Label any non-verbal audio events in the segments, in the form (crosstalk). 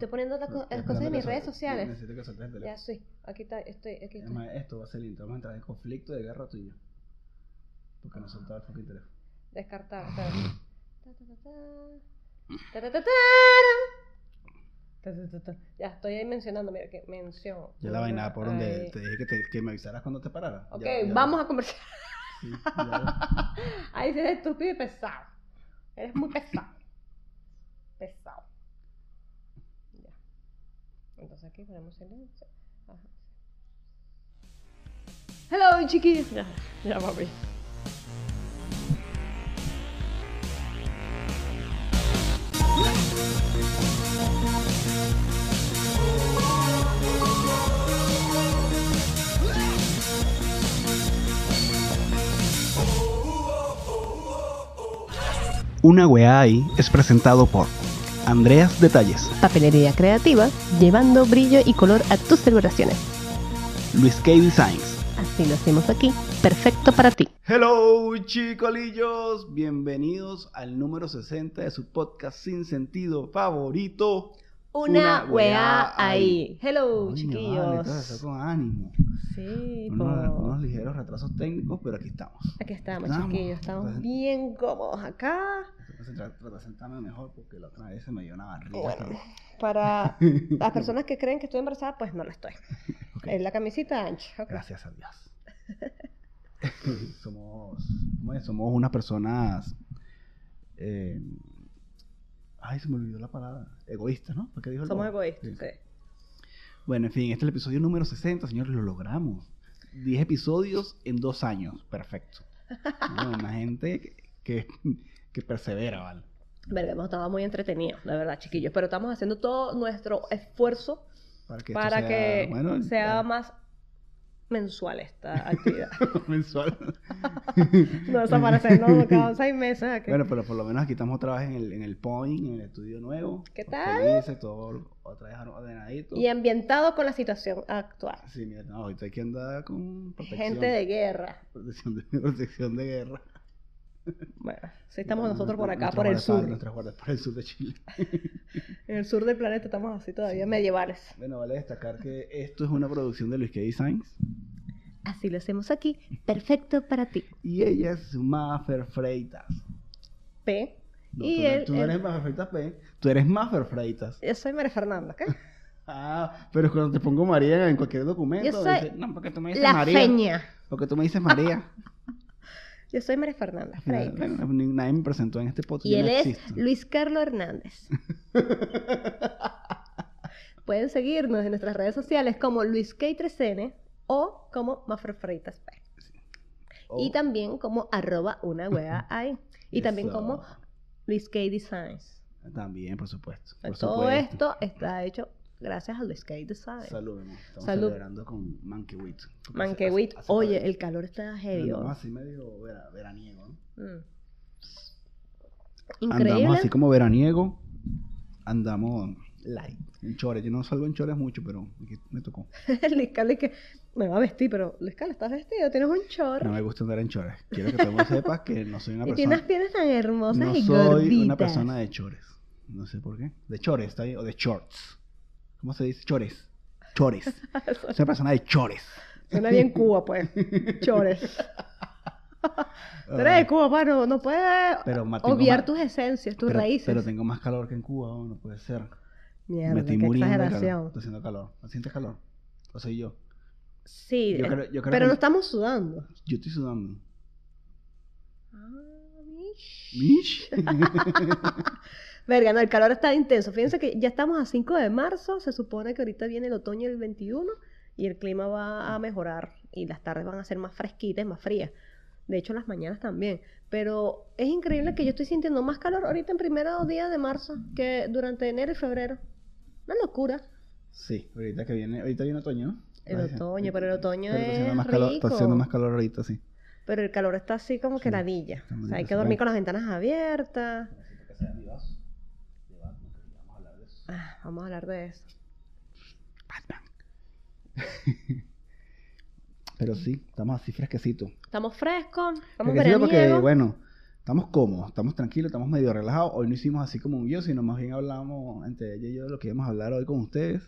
Estoy poniendo las, co- No, las cosas en mis redes sociales. Necesito que sueltes el teléfono. Ya sí, aquí está, estoy, aquí está. esto va a ser el intro. Vamos a entrar en conflicto de guerra tuyo. Porque no soltaba el fucking teléfono. Descartar, espera. Ta, ta, ta. Ya estoy ahí mencionando, mira que mención. Ya la vaina por donde Ahí. te dije que, te, que me avisaras cuando te pararas. Ok, Ya- ya- vamos a conversar. Sí, (laughs) Ahí eres estúpido y pesado. Eres muy pesado. Pesado. Entonces aquí ponemos silencio. Ajá. Hello, chiquillos. Ya, ya, papi. Una weá ahí es presentado por Andreas Detalles, Papelería creativa, llevando brillo y color a tus celebraciones. Luis K. Designs. Así lo hacemos aquí. Perfecto para ti. Hello chicolillos, bienvenidos al número 60 de su podcast sin sentido favorito. Una, Una weá weá ahí. Hello, Coño, chiquillos. vale, eso con ánimo. Sí, Unos, unos ligeros retrasos técnicos, pero aquí estamos. Aquí estamos, Estamos. chiquillos. Estamos bien cómodos acá. Entonces tra- trata de sentarme mejor porque la otra vez se me dio una barriga. Bueno, para (laughs) las personas que creen que estoy embarazada, pues no lo estoy. Es la camisita ancha. Gracias a Dios. (laughs) somos, somos unas personas. eh, ay, se me olvidó la palabra. Egoístas, ¿no? ¿Por qué dijo Somos egoístas, Sí. sí. Bueno, en fin, este es el episodio número 60, señores, lo logramos. 10 episodios en dos años. Perfecto. (laughs) No, una gente que, que, que persevera, ¿vale? Verga, hemos estado muy entretenidos, la verdad, chiquillos. Pero estamos haciendo todo nuestro esfuerzo Para que, para sea, que bueno, sea ya, más mensual esta (laughs) actividad. mensual. (laughs) no desaparecernos (laughs) cada seis meses. Bueno, pero por lo menos aquí estamos otra vez en el, en el point, en el estudio nuevo. ¿Qué tal? Todo otra vez ordenadito. y ambientado con la situación actual. Sí, mira, no, ahorita hay que andar con protección. Gente de guerra. Protección de, protección de guerra. Bueno, sí estamos nosotros por acá, por el sur. Nuestras guardas por el sur de Chile. (laughs) En el sur del planeta estamos así todavía Sí. medievales. Bueno, vale destacar que esto es una producción de Luis K. Designs. Así lo hacemos aquí. Perfecto para ti. Y ella es Maffer Freitas. P. No, Y tú, él- tú no él- eres Maffer Freitas P, tú eres Maffer Freitas. Yo soy María Fernanda, ¿qué? (laughs) Ah, pero cuando te pongo María en cualquier documento, Yo soy dice, no, porque tú me dices La María. feña. Porque tú me dices María. (laughs) Yo soy María Fernanda Freitas. Nadie me presentó en este podcast. Y él no es. Luis Carlos Hernández. (laughs) Pueden seguirnos en nuestras redes sociales como Luis K3N o como Mafra Freitas P. Oh, Y también como arroba una wea (laughs) ahí. Y también como Luis K Designs. También, por supuesto. Por Todo supuesto. esto está hecho gracias a Luis K Designs. Salud, amor. Estamos Salud. celebrando con hace- hace- Oye, hace- el calor está heavy. Andamos ¿no? así medio vera- veraniego, ¿no? Mm. Increíble. Andamos así como veraniego. Andamos light. En chores. Yo no salgo en chores mucho, pero aquí me tocó. (laughs) Luis Carlos que me va a vestir, pero Luis Carlos, ¿estás vestido? Tienes un chorro. No me gusta andar en chores. Quiero que tú sepas que no soy una (laughs) y tienes persona. piernas tan hermosas No y soy gorditas. una persona de chores. No sé por qué. De chores, está bien. O de shorts. ¿Cómo se dice? Chores. Chores. (laughs) Soy una persona de chores. Suena bien Cuba, pues. Chores. (laughs) Tú eres de Cuba, pa, no, no puedes Pero obviar más- tus esencias, tus pero, raíces. pero tengo más calor que en Cuba, no puede ser. Mierda, me estoy qué muriendo exageración. Está haciendo calor. ¿No sientes calor? ¿O soy yo? Sí, Yo eh, creo- yo creo pero que- no estamos sudando. Yo estoy sudando. Ah, mish. (laughs) Verga, no, el calor está intenso. Fíjense que ya estamos a 5 de marzo, se supone que ahorita viene el otoño el 21 y el clima va a mejorar y las tardes van a ser más fresquitas, más frías. De hecho, las mañanas también. Pero es increíble que yo estoy sintiendo más calor ahorita en primeros días de marzo que durante enero y febrero. Una locura. sí, ahorita que viene, ahorita viene otoño, ¿no? El otoño, pero el otoño Pero está haciendo es calor, está haciendo más calor ahorita, sí. Pero el calor está así como que ladilla. O sea, hay que dormir con las ventanas abiertas. Necesito que sea mi vaso de Batman, que vamos a hablar de eso. Ah, vamos a hablar de eso. Batman. (laughs) Pero sí, estamos así fresquecitos. Estamos frescos, estamos Fresquecitos porque, veraniegos. bueno, estamos cómodos, estamos tranquilos, estamos medio relajados. Hoy no hicimos así como un guion, sino más bien hablamos entre ella y yo de lo que íbamos a hablar hoy con ustedes.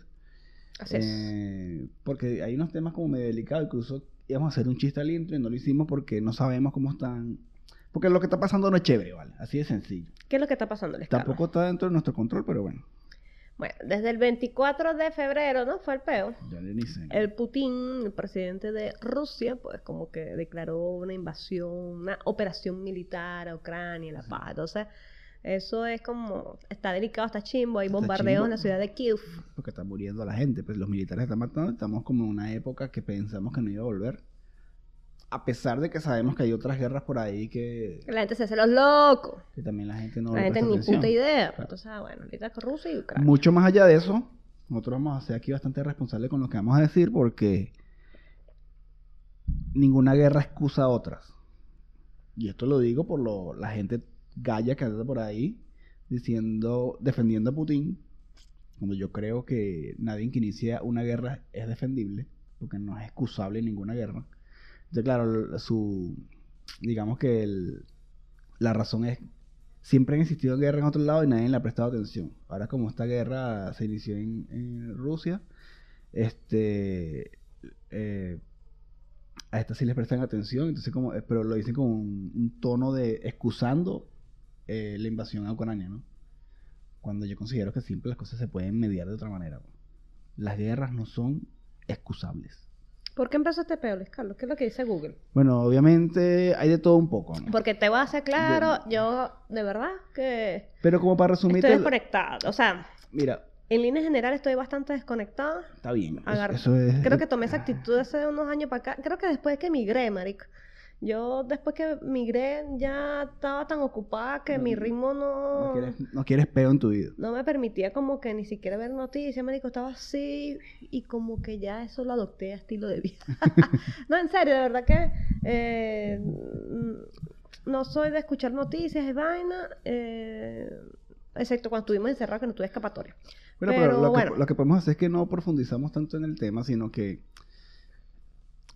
Así es. Eh, porque hay unos temas como medio delicados, incluso íbamos a hacer un chiste al intro y no lo hicimos porque no sabemos cómo están. Porque lo que está pasando no es chévere, ¿vale? Así de sencillo. ¿Qué es lo que está pasando, Les? Tampoco está dentro de nuestro control, pero bueno, Bueno, desde el 24 de febrero, ¿no? Fue el peo. ya le dicen. El Putin, el presidente de Rusia, pues como que declaró una invasión, una operación militar a Ucrania, la paz. Entonces, eso es como, está delicado, está chimbo, hay bombardeos en la ciudad de Kiev. Porque está muriendo la gente, pues los militares están matando, estamos como en una época que pensamos que no iba a volver. A pesar de que sabemos que hay otras guerras por ahí que, La gente se hace los locos. que también la gente no la gente ni atención. puta idea. Claro. Entonces, ah, bueno, ahorita con Rusia y Ucrania. Mucho más allá de eso, nosotros vamos a ser aquí bastante responsables con lo que vamos a decir porque ninguna guerra excusa a otras. Y esto lo digo por lo, la gente galla que anda por ahí diciendo, defendiendo a Putin, cuando yo creo que nadie que inicia una guerra es defendible, porque no es excusable ninguna guerra. Entonces, claro, su, digamos que la razón es siempre han existido guerras en otro lado y nadie le ha prestado atención. Ahora como esta guerra se inició en, Rusia, este eh, a esta sí les prestan atención, entonces como, eh, pero lo dicen con un tono de excusando eh, la invasión a Ucrania, ¿no? Cuando yo considero que siempre las cosas se pueden mediar de otra manera. ¿no? Las guerras no son excusables. ¿Por qué empezó este peo, Luis Carlos? ¿Qué es lo que dice Google? Bueno, obviamente hay de todo un poco, ¿no? Porque te voy a hacer claro, yo de verdad que Pero como para estoy resumirte, desconectada. O sea, mira, en línea general estoy bastante desconectada. está bien. eso- Agar- eso es, Creo que tomé esa actitud hace unos años para acá. Creo que después que migré, marico. Yo después que migré ya estaba tan ocupada que mi ritmo No no, quieres, no quieres peo en tu vida. no me permitía como que ni siquiera ver noticias, marico. Estaba así y como que ya eso lo adopté a estilo de vida. (laughs) no, en serio, de verdad que eh, mm, no soy de escuchar noticias y vaina, eh, excepto cuando estuvimos encerrados que no tuve escapatoria. Bueno, Pero, pero, lo, bueno. que, lo que podemos hacer es que no profundizamos tanto en el tema, sino que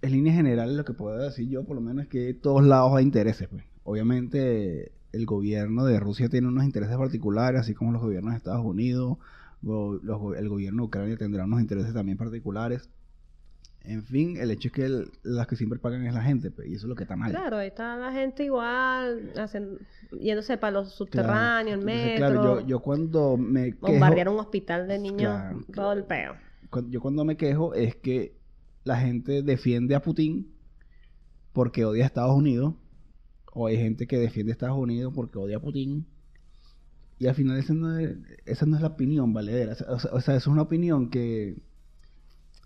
en líneas generales lo que puedo decir yo por lo menos es que todos lados hay intereses. Pues. Obviamente el gobierno de Rusia tiene unos intereses particulares, así como los gobiernos de Estados Unidos, go- los go- el gobierno de Ucrania tendrá unos intereses también particulares. En fin, el hecho es que el- las que siempre pagan es la gente, pues, y eso es lo que está mal. Claro, ahí está la gente igual, hacen, yéndose para los subterráneos, el Entonces, metro, claro, yo, yo cuando me quejo, bombardear un hospital de niños, Claro, todo el peo. yo cuando me quejo es que la gente defiende a Putin porque odia a Estados Unidos, o hay gente que defiende a Estados Unidos porque odia a Putin. Y al final esa no es, esa no es la opinión valedera. O sea, o sea, eso es una opinión que,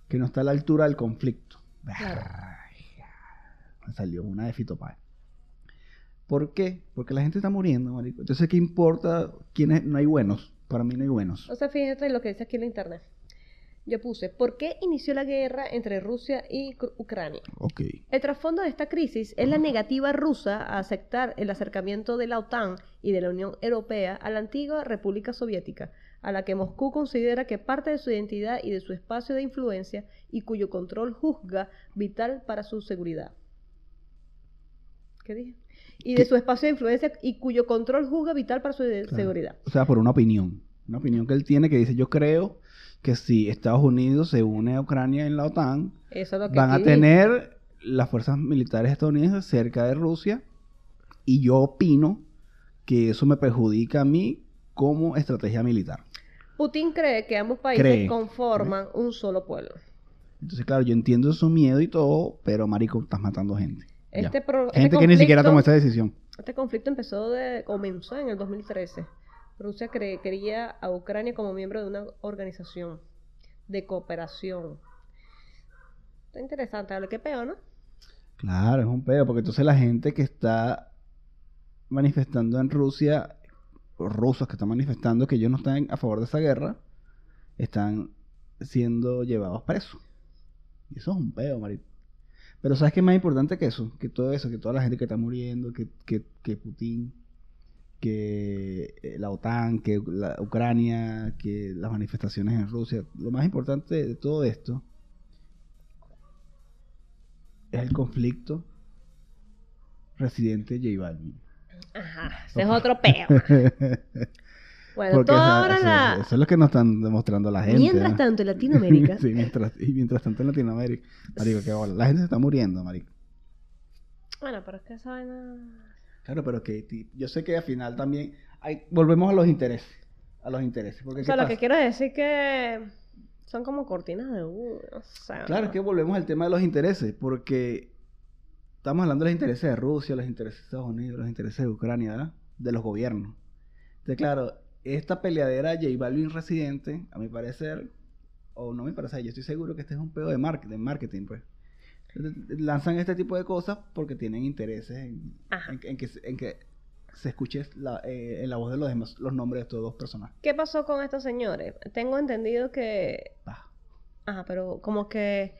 que no está a la altura del conflicto. Claro. Me salió una de Fito Páez. ¿Por qué? Porque la gente está muriendo, marico. Entonces, ¿qué importa quiénes? No hay buenos. Para mí no hay buenos. O sea, fíjate lo que dice aquí en la internet. Yo puse, ¿por qué inició la guerra entre Rusia y Ucrania? El trasfondo de esta crisis es la negativa rusa a aceptar el acercamiento de la OTAN y de la Unión Europea a la antigua República Soviética, a la que Moscú considera que parte de su identidad y de su espacio de influencia y cuyo control juzga vital para su seguridad. ¿Qué dije? Y de su espacio de influencia y cuyo control juzga vital para su Claro. seguridad. O sea, por una opinión. Una opinión que él tiene que dice, yo creo que si Estados Unidos se une a Ucrania en la OTAN, Eso es lo que van a tener las fuerzas militares estadounidenses cerca de Rusia y yo opino que eso me perjudica a mí como estrategia militar. Putin cree que ambos países Cree. conforman un solo pueblo. Entonces, claro, yo entiendo su miedo y todo, pero marico, estás matando gente. Este, pro- este gente que ni siquiera tomó esa decisión. Este conflicto empezó de, comenzó en el 2013. Rusia cre- quería a Ucrania como miembro de una organización de cooperación. Está interesante, ¿vale? qué peor, ¿no? Claro, es un pedo, porque entonces la gente que está manifestando en Rusia, los rusos que están manifestando que ellos no están a favor de esa guerra, están siendo llevados presos. Y eso es un pedo, marico. Pero ¿sabes qué es más importante que eso? Que todo eso, que toda la gente que está muriendo, que, que, que Putin, que eh, la OTAN, que la Ucrania, que las manifestaciones en Rusia. Lo más importante de todo esto es el conflicto residente J Balvin. Ajá, ese es otro (laughs) peo. Bueno, Porque toda sea, ahora eso, la... eso es lo que nos están demostrando la gente. Mientras ¿no? tanto, en Latinoamérica... (laughs) sí, mientras, y mientras tanto en Latinoamérica. Marico, qué bola. La gente se está muriendo, marico. Bueno, pero es que esa vaina... Claro, pero que yo sé que al final también hay, volvemos a los intereses. A los intereses. Porque O ¿qué sea, lo pasa? que quiero decir que son como cortinas de humo, o sea... Claro, es que volvemos al tema de los intereses, porque estamos hablando de los intereses de Rusia, los intereses de Estados Unidos, los intereses de Ucrania, ¿verdad? De los gobiernos. Entonces, claro, esta peleadera J Balvin residente, a mi parecer, o no me parece, yo estoy seguro que este es un pedo de, mar- de marketing, pues. Lanzan este tipo de cosas porque tienen intereses en, que- en que, se- en que se escuche la, eh, en la voz de los demás los nombres de estos dos personajes. ¿Qué pasó con estos señores? Tengo entendido que... Pa. Ajá, pero como que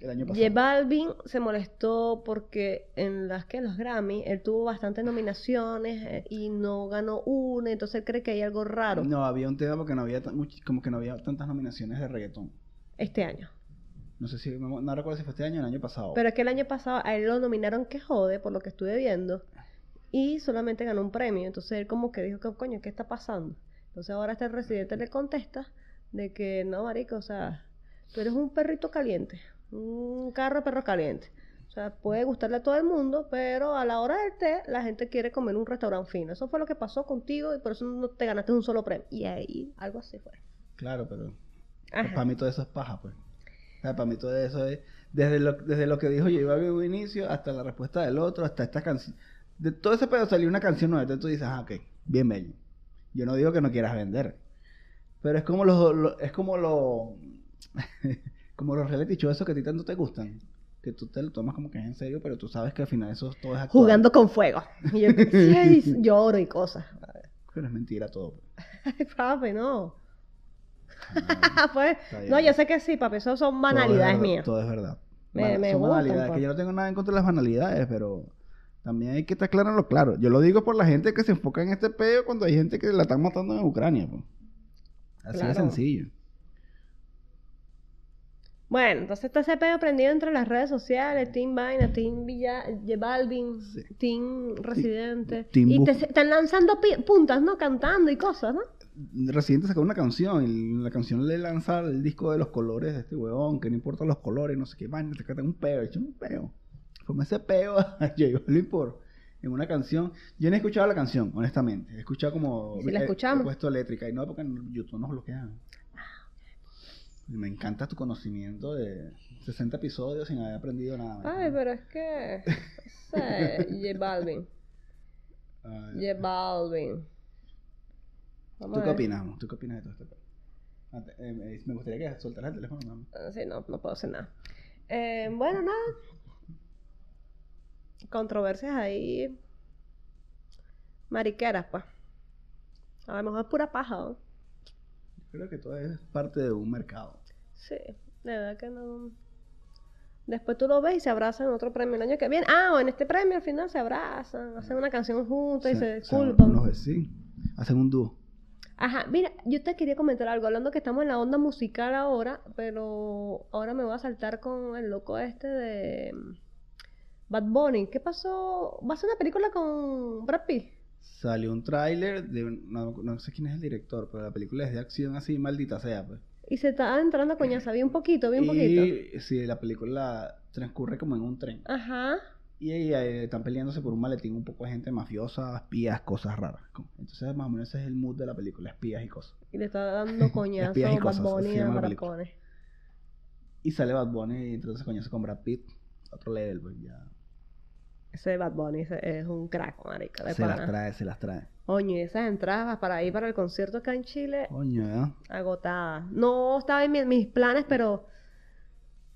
El año pasado. J Balvin se molestó porque en las que los Grammy él tuvo bastantes nominaciones eh, y no ganó una, entonces él cree que hay algo raro No, había un tema porque no había como que no había tantas nominaciones de reggaetón. este año. No sé si, no, no recuerdo si fue este año o el año pasado. Pero es que el año pasado a él lo nominaron que jode, por lo que estuve viendo, y solamente ganó un premio. Entonces él como que dijo, que coño, ¿qué está pasando? Entonces ahora este residente le contesta de que no, marico, o sea, tú eres un perrito caliente, un carro de perro caliente. O sea, puede gustarle a todo el mundo, pero a la hora del té la gente quiere comer en un restaurante fino. Eso fue lo que pasó contigo y por eso no te ganaste un solo premio. Y ahí algo así fue. Claro, pero para mí todo eso es paja, pues. O sea, para mí todo eso es desde lo, desde lo que dijo J Balvin en un inicio hasta la respuesta del otro, hasta esta canción. De todo ese pedo salió una canción nueva. Entonces tú dices, ah, ok, bien bello. Yo no digo que no quieras vender. Pero es como los, lo- es como lo, (laughs) como los reality shows esos que a ti tanto te gustan. Que tú te lo tomas como que es en serio, pero tú sabes que al final eso todo es actuado. Jugando con fuego. Y yo, (laughs) lloro y cosas. Pero es mentira todo. pues. (laughs) Ay, papi, no. Ah, (laughs) Pues, no, yo sé que sí, papi, eso son todo banalidades es- mías. Todo es verdad. Me- me son gustan, banalidades, pues. que yo no tengo nada en contra de las banalidades, pero también hay que estar claro en lo claro. Yo lo digo por la gente que se enfoca en este peo cuando hay gente que la están matando en Ucrania. pues. Así de sencillo. Bueno, entonces está ese pedo prendido entre las redes sociales, Team Vaina, Team Villa, Balvin, Sí. Team Residente. Team y te, están lanzando puntas, ¿no? Cantando y cosas, ¿no? Residente sacó una canción y la canción le lanza el disco de los colores de este huevón, que no importa los colores, no sé qué, vaina, te catan un peo, echa un peo. Fue ese peo a J Balvin por en una canción. Yo no he escuchado la canción, honestamente. He escuchado como ¿Y si la he- escuchamos? He, puesto eléctrica y no porque en YouTube nos bloquean. Me encanta tu conocimiento de 60 episodios sin haber aprendido nada. Ay, pero es que. No sé, (laughs) J Balvin. J Balvin. Vamos ¿Tú qué opinas? ¿Tú qué opinas de todo esto? Ah, eh, me gustaría que soltaras el teléfono. ¿no? Ah, Sí, no, no puedo hacer nada. Eh, bueno, nada. Controversias ahí. Mariqueras, pues. A lo mejor es pura paja, ¿no? Creo que todo es parte de un mercado. Sí, de verdad que no. Después tú lo ves y se abrazan en otro premio el año que viene. Ah, o en este premio al final se abrazan, hacen una canción juntos y se disculpan. unos vecinos. Hacen un dúo. Ajá, mira, yo te quería comentar algo, hablando que estamos en la onda musical ahora, pero ahora me voy a saltar con el loco este de mm, Bad Bunny. ¿Qué pasó? ¿Va a ser una película con Brad Pitt? Salió un tráiler de... No, no sé quién es el director, pero la película es de acción así, maldita sea, pues. Y se está entrando a coñaza, vi un poquito, vi un poquito. Y sí, la película transcurre como en un tren. Ajá. Y ahí, están peleándose por un maletín un poco de gente mafiosa, espías, cosas raras. Entonces, más o menos ese es el mood de la película, espías y cosas. Y le está dando coñazo (laughs) Espías y Bad cosas, así Bunny llama a. Y sale Bad Bunny y entonces coñazo con Brad Pitt. Otro level, pues ya. Ese Bad Bunny es un crack, marica, Se las trae, se las trae. Coño, y esas entradas para ir para el concierto acá en Chile, Coño, ¿eh? agotadas. No estaba en mi- mis planes, pero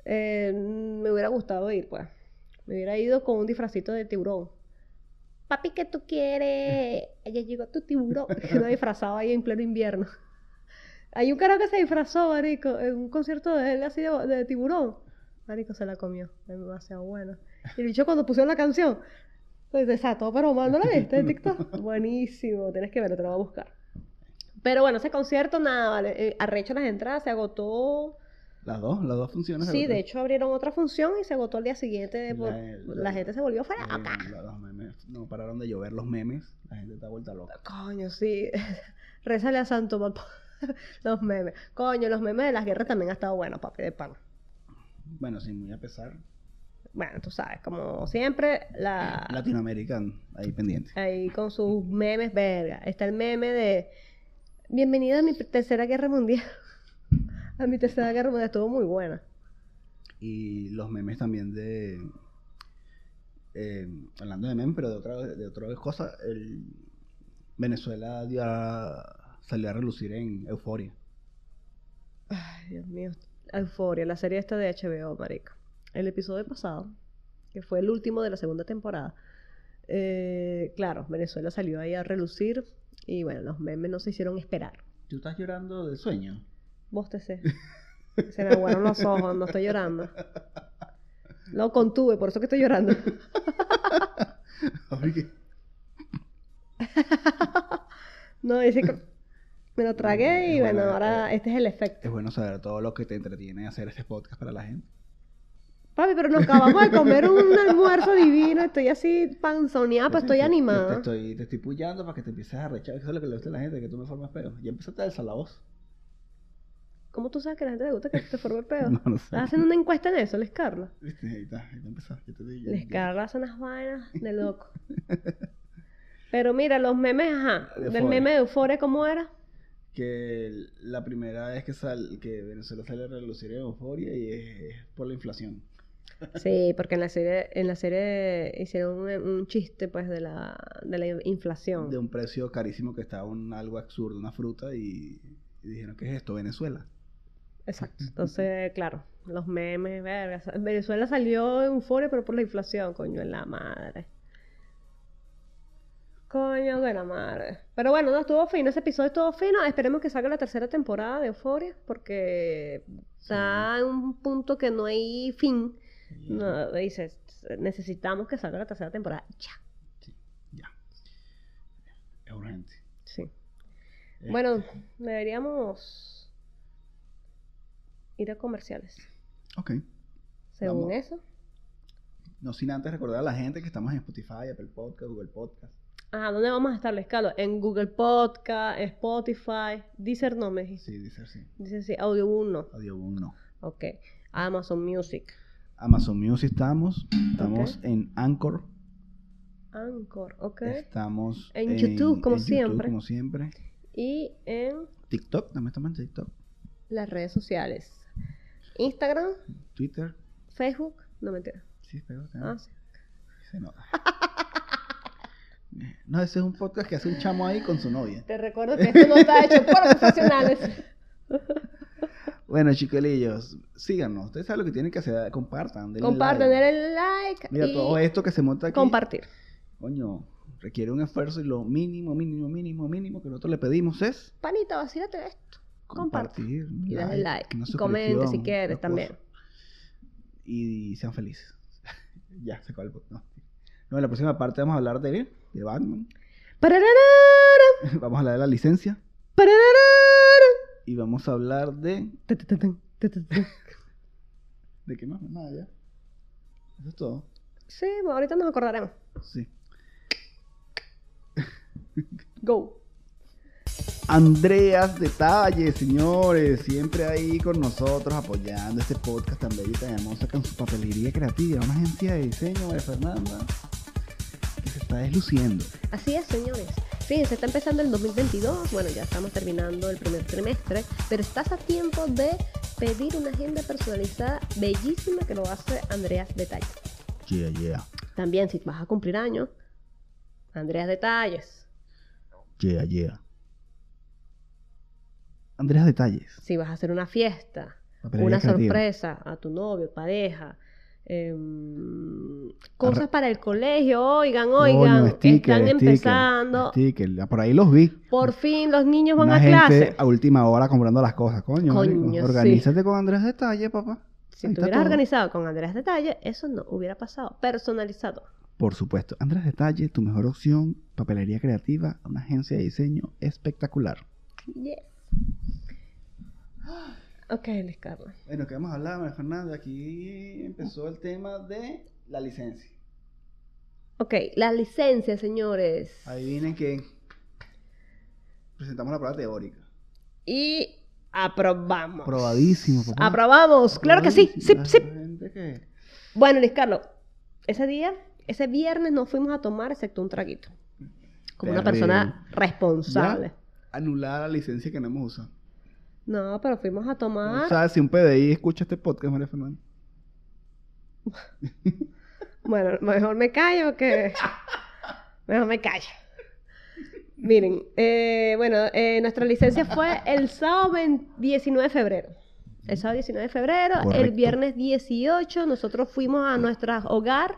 eh, me hubiera gustado ir, pues. Me hubiera ido con un disfracito de tiburón. Papi, ¿qué tú quieres? (laughs) Ya llegó tu tiburón. (laughs) Uno disfrazado ahí en pleno invierno. (laughs) Hay un carajo que se disfrazó, marico, en un concierto de él así de, de tiburón. Marico se la comió. Es demasiado bueno. Y el bicho cuando pusieron la canción, pues desató, pero mal, ¿no la viste en TikTok? Buenísimo, tienes que verlo, te lo voy a buscar. Pero bueno, ese concierto, nada, vale. eh, arrecho las entradas, se agotó Las dos, las dos funciones. Sí, de hecho abrieron otra función y se agotó al día siguiente. por- La- La, la- gente se volvió Eh, faraca. los memes, no pararon de llover los memes, la gente está vuelta loca. Coño, sí. (laughs) Rézale a Santo Papá. (laughs) Los memes. Coño, los memes de las guerras también han estado buenos, papi, de pan. Bueno, sí, muy a pesar. Bueno, tú sabes, como siempre, la... Latinoamérica ahí pendiente. ahí con sus memes, verga. Está el meme de Bienvenida a mi tercera guerra mundial. (laughs) A mi tercera guerra mundial estuvo muy buena. Y los memes también de. eh, hablando de memes, pero de otra, de otra cosa, el Venezuela dio a- salió a relucir en Euforia. Ay, Dios mío. Euforia, la serie esta de HBO, marica. El episodio pasado, que fue el último de la segunda temporada. eh, claro, Venezuela salió ahí a relucir y bueno, los memes no se hicieron esperar. ¿Tú estás llorando de sueño? Vos te sé. Se me aguaron los ojos, no estoy llorando. Lo contuve, por eso que estoy llorando. (laughs) (laughs) No, dice que me lo tragué y Es bueno, bueno, ahora eh, este es el efecto. Es bueno saber todo lo que te entretiene hacer este podcast para la gente. Papi, pero nos acabamos de comer un (laughs) almuerzo divino, estoy así panzoneada, estoy Te- te- Te, animada. estoy, te estoy puyando para que te empieces a rechazar. Eso es lo que le gusta a la gente, que tú me formas peo. Ya empezaste a alzar la voz. ¿Cómo tú sabes que a la gente le gusta que te forme el pedo? (laughs) No, no sé. ¿Estás haciendo una encuesta en eso, Les Carla? Viste, Ahí está, ahí te digo, Les Carla hace unas vainas de (laughs) loco. Pero mira, los memes, ajá. De Del meme de Euforia, ¿cómo era? que la primera vez que sal, que Venezuela sale a relucir en euforia y es por la inflación. (laughs) Sí, porque en la serie, en la serie hicieron un, un chiste pues de la, de la inflación. De un precio carísimo que estaba un, algo absurdo, una fruta, y, y dijeron, ¿qué es esto? Venezuela. Exacto. Entonces, claro, los memes, verga. Venezuela salió en euforia, pero por la inflación, coño, en la madre. Coño de la madre. Pero bueno, no estuvo fino, ese episodio estuvo fino. Esperemos que salga la tercera temporada de Euforia, porque está en un punto que no hay fin. No, dices, necesitamos que salga la tercera temporada. Ya. sí, ya. Es urgente. Sí. Este, Bueno, deberíamos ir a comerciales. Ok. Según Vamos. eso. No sin antes recordar a la gente que estamos en Spotify, Apple Podcast, Google Podcast. Ajá, ¿dónde vamos a estar, Escalo? En Google Podcast, Spotify, Deezer no me dijiste. Sí, dice así. Dice sí, Audio 1. Audio 1. Ok. Amazon Music. Amazon Music estamos. Estamos en Anchor. Anchor, ok. Estamos En YouTube, como en YouTube, siempre. como siempre. Y en TikTok, también estamos en TikTok. las redes sociales. Instagram, Twitter. Facebook, no mentira. Sí, pero Ah, sí. se nota. (laughs) No, ese es un podcast que hace un chamo ahí con su novia. Te recuerdo que esto no está hecho por (laughs) profesionales. (laughs) Bueno, chiquillos, síganos. Ustedes saben lo que tienen que hacer. Compartan. denle Compartan, like. denle like Mira, y todo esto que se monta aquí. compartir. Coño, requiere un esfuerzo y lo mínimo, mínimo, mínimo, mínimo que nosotros le pedimos es Panita, vacílate esto. Compartir. dale like. una Y comente si quieres también. cosa. Y sean felices. (laughs) ya, se acabó el podcast. No. En la próxima parte vamos a hablar de, de Batman. (laughs) Vamos a hablar de la licencia. Y vamos a hablar de. (laughs) ¿De qué más? Nada, ya. Eso es todo. Sí, ahorita nos acordaremos. Sí. Go. Andreas Detalles, señores, siempre ahí con nosotros apoyando este podcast tan bello y tan hermoso con su papelería creativa, una agencia de diseño de Fernanda que se está desluciendo. Así es, señores. Fíjense, está empezando el 2022. Bueno, ya estamos terminando el primer trimestre. Pero estás a tiempo de pedir una agenda personalizada bellísima que lo hace Andreas Detalles. Yeah, yeah, También, si vas a cumplir años, Andreas Detalles. yeah, yeah. Andreas Detalles. Si vas a hacer una fiesta, una creativa. sorpresa a tu novio, pareja. em, cosas para el colegio, oigan, oigan, Coño, sticker, están sticker, empezando. sticker. Ya Por ahí los vi. Por fin los niños van Una a gente clase. a última hora comprando las cosas, coño. Coño, sí. Organízate con Andrés Detalles, papá. Si Ahí te hubieras todo. organizado con Andreas Detalle, eso no hubiera pasado. Personalizado. Por supuesto, Andrés Detalles, tu mejor opción, papelería creativa, una agencia de diseño espectacular. Yes. Ok, Luis Carlos. Bueno, ¿qué vamos a hablar, María Fernanda? Aquí empezó el tema de la licencia. Ok, la licencia, señores. Adivinen que presentamos la prueba teórica. Y aprobamos. Probadísimo, papá. Aprobamos, claro que sí. Sí, sí. Que- Bueno, Luis Carlos, ese día, ese viernes no fuimos a tomar excepto un traguito. Como una persona responsable. Ya Anular la licencia que no hemos usado. No, pero fuimos a tomar. O sea, si un PDI escucha este podcast, María Fernanda. (laughs) Bueno, mejor me callo que. Mejor me callo. Miren, eh, bueno, eh, nuestra licencia fue el sábado 20 19 de febrero. El sábado 19 de febrero, el viernes 18, nosotros fuimos a nuestro hogar,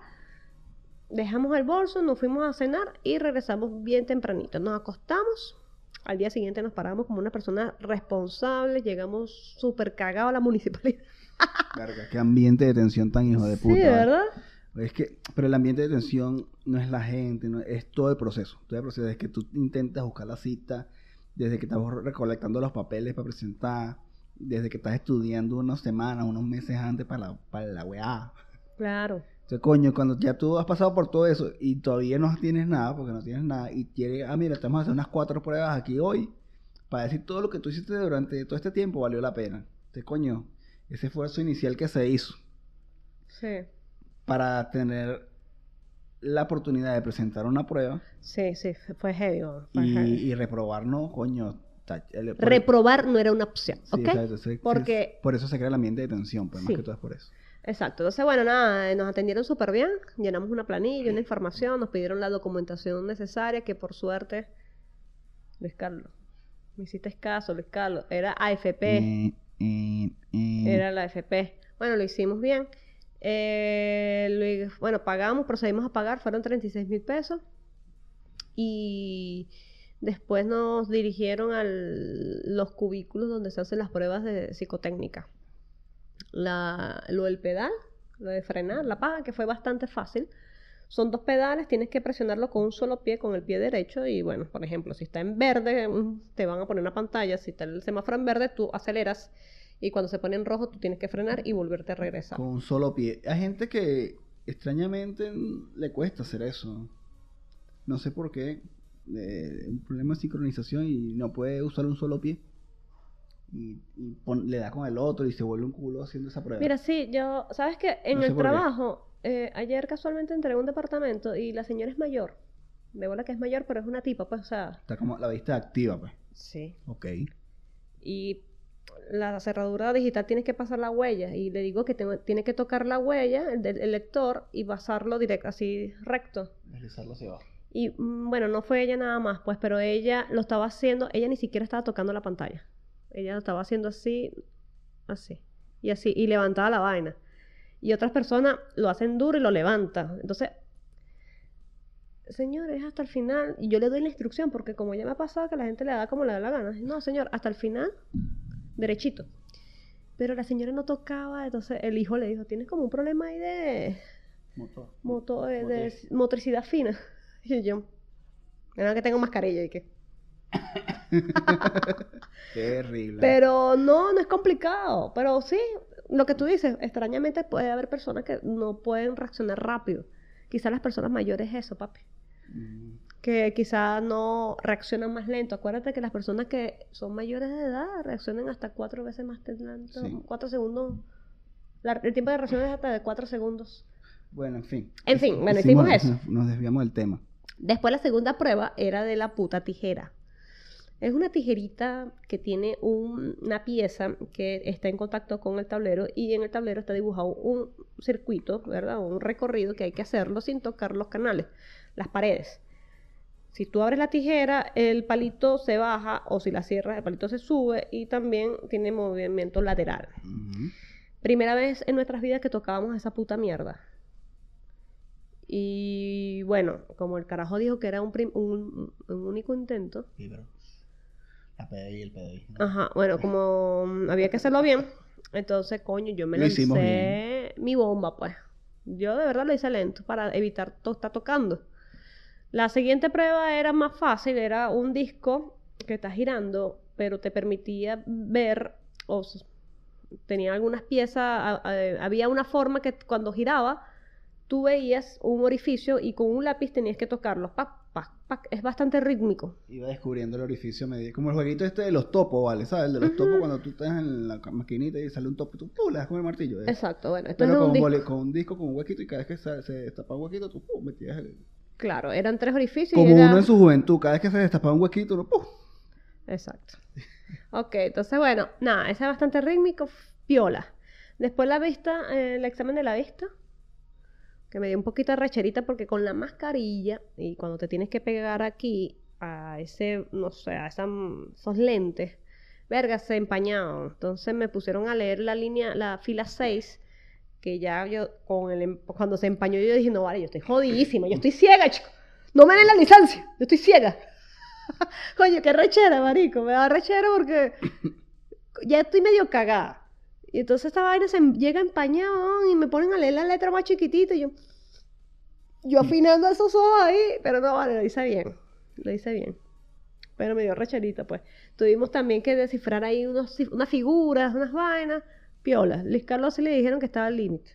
dejamos el bolso, nos fuimos a cenar y regresamos bien tempranito. Nos acostamos, al día siguiente nos paramos como una persona responsable, llegamos súper cagados a la municipalidad. Verga, qué ambiente de tensión tan hijo de Sí, puta. ¿vale? ¿verdad? Es que, pero el ambiente de tensión no es la gente, no, es todo el proceso. Todo el proceso es que tú intentas buscar la cita, desde que estás recolectando los papeles para presentar, desde que estás estudiando unas semanas, unos meses antes para la, para la weá. Claro. Entonces, coño, cuando ya tú has pasado por todo eso y todavía no tienes nada, porque no tienes nada, y quieres, ah, mira, estamos hacer unas cuatro pruebas aquí hoy, para decir todo lo que tú hiciste durante todo este tiempo valió la pena. Entonces, coño, ese esfuerzo inicial que se hizo Sí. para tener la oportunidad de presentar una prueba Sí, sí, fue heavy. fue y, heavy. y reprobarnos, coño. el- Reprobar no era una opción, Sí, Porque- por eso se crea el ambiente de tensión, pues Sí. más que todo es por eso. Exacto. Entonces, bueno, nada, eh, nos atendieron súper bien, llenamos una planilla, una información, nos pidieron la documentación necesaria, que por suerte, Luis Carlos, me hiciste caso, Luis Carlos, era AFP, era la AFP. Bueno, lo hicimos bien. Eh, Luis- bueno, pagamos, procedimos a pagar, fueron 36 mil pesos. Y después nos dirigieron a los cubículos donde se hacen las pruebas de psicotécnica. Lo del pedal, lo de frenar, la paga, que fue bastante fácil. Son dos pedales, tienes que presionarlo con un solo pie, con el pie derecho. Y bueno, por ejemplo, si está en verde, mm, te van a poner una pantalla. Si está el semáforo en verde, tú aceleras. Y cuando se pone en rojo, tú tienes que frenar y volverte a regresar. Con un solo pie. Hay gente que extrañamente le cuesta hacer eso. No sé por qué. eh, un problema de sincronización y no puede usar un solo pie. Y, y pon- le da con el otro y se vuelve un culo haciendo esa prueba. Mira, sí, yo, ¿sabes qué? En No sé el trabajo, eh, ayer casualmente entré a un departamento y la señora es mayor. De bola que es mayor, pero es una tipa, pues, o sea. Está como la vista activa, pues. Sí. Ok. Y la cerradura digital tienes que pasar la huella. Y le digo que tengo- tiene que tocar la huella, el del el lector, y pasarlo directo, así recto. Deslizarlo hacia abajo. Y mm, bueno, no fue ella nada más, pues, pero ella lo estaba haciendo, ella ni siquiera estaba tocando la pantalla. Ella lo estaba haciendo así, así, y así, y levantaba la vaina. Y otras personas lo hacen duro y lo levantan. Entonces, señores, hasta el final, y yo le doy la instrucción, porque como ya me ha pasado que la gente le da como le da la gana. No, señor, hasta el final, derechito. Pero la señora no tocaba, entonces el hijo le dijo, tienes como un problema ahí de Motor. moto, de, de motricidad fina. (laughs) Y yo, nada que tengo mascarilla y que. (laughs) Terrible. Pero no, no es complicado. Pero sí, lo que tú dices, extrañamente puede haber personas que no pueden reaccionar rápido. Quizás las personas mayores eso, papi. Mm, Que quizás no reaccionan más lento. Acuérdate que las personas que son mayores de edad reaccionan hasta cuatro veces más lento. Sí. Cuatro segundos. La- el tiempo de reacción es hasta de cuatro segundos. Bueno, en fin. En fin, bueno, hicimos eso. Nos, nos desviamos del tema. Después la segunda prueba era de la puta tijera. Es una tijerita que tiene un- una pieza que está en contacto con el tablero y en el tablero está dibujado un circuito, ¿verdad? Un recorrido que hay que hacerlo sin tocar los canales, las paredes. Si tú abres la tijera, el palito se baja o si la cierras, el palito se sube y también tiene movimiento lateral. Primera vez en nuestras vidas que tocábamos esa puta mierda. Y bueno, como el carajo dijo que era un, prim- un, un único intento. Sí, pero la PDI, el PDI. Ajá, bueno, como mm, había que hacerlo bien, entonces, coño, yo me Lo lancé mi bomba, pues. Yo de verdad lo hice lento para evitar to estar tocando. La siguiente prueba era más fácil, era un disco que está girando, pero te permitía ver, o tenía algunas piezas, a- a- había una forma que cuando giraba, tú veías un orificio y con un lápiz tenías que tocarlo. Pac, pac. Es bastante rítmico. Iba descubriendo el orificio a medida. Como el jueguito este de los topos, ¿vale? ¿Sabes? El de los topos Ujú. cuando tú estás en la maquinita y sale un topo tú ¡pum! le das con el martillo. ¿eh? Exacto, bueno, esto Pero es con un disco. con un disco, con un huequito y cada vez que se, se destapa un huequito, tú ¡pum! metías el... Claro, eran tres orificios. y Como era- uno en su juventud, cada vez que se destapaba un huequito, uno ¡pum! Exacto. Ok, entonces bueno, nada, ese es bastante rítmico, piola. Después la vista, eh, el examen de la vista, que me dio un poquito de recherita porque con la mascarilla y cuando te tienes que pegar aquí a ese, no sé, a esa- esos lentes, verga, se empañaban. Entonces me pusieron a leer la línea, la fila 6, que ya yo, con el, em- cuando se empañó yo dije, no vale, yo estoy jodidísima, yo estoy ciega, chico. No me den la licencia, yo estoy ciega. (laughs) Coño, qué rechera, marico. Me da rechera porque ya estoy medio cagada. Y entonces esta vaina se llega empañada y me ponen a leer la letra más chiquitita y yo... Yo afinando esos ojos ahí, pero no, vale, lo hice bien. Lo hice bien. Pero me dio recherita, pues. Tuvimos también que descifrar ahí unos, unas figuras, unas vainas. Piolas. Luis Carlos sí le dijeron que estaba al límite.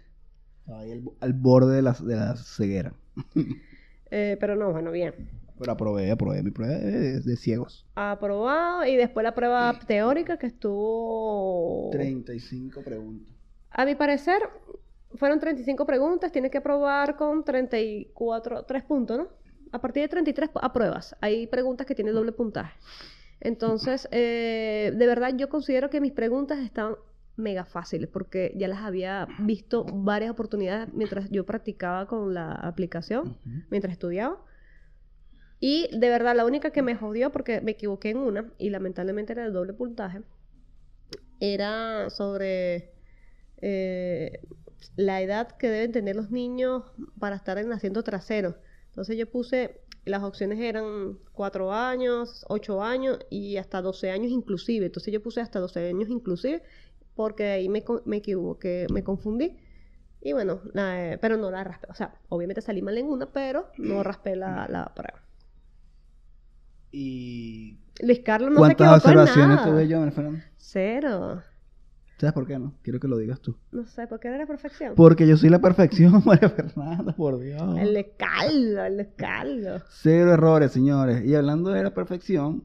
Estaba ahí al, al borde de la, de la ceguera. (laughs) Eh, pero no, bueno, bien. Pero aprobé, aprobé mi prueba de, de ciegos. Aprobado. Y después la prueba teórica que estuvo... 35 preguntas. A mi parecer, fueron 35 preguntas, tienes que aprobar con 34, 3 puntos, ¿no? A partir de 33 pu- apruebas. Hay preguntas que tienen doble puntaje. Entonces, (laughs) eh, de verdad yo considero que mis preguntas estaban mega fáciles porque ya las había visto varias oportunidades mientras yo practicaba con la aplicación, mientras estudiaba. Y de verdad, la única que me jodió porque me equivoqué en una y lamentablemente era el doble puntaje, era sobre eh, la edad que deben tener los niños para estar en asiento trasero. Entonces yo puse, las opciones eran 4 años, 8 años y hasta 12 años inclusive. Entonces yo puse hasta 12 años inclusive porque ahí me, me equivoqué, me confundí. Y bueno, eh, pero no la raspé. O sea, obviamente salí mal en una, pero no raspé la, la prueba. ¿Y Luis Carlos no se cuántas en observaciones nada. tuve yo, María Fernanda? Cero. ¿Sabes por qué no? Quiero que lo digas tú. No sé, porque era la perfección. Porque yo soy la perfección, (laughs) María Fernanda, por Dios. El escaldo, el escaldo. Cero errores, señores. Y hablando de la perfección,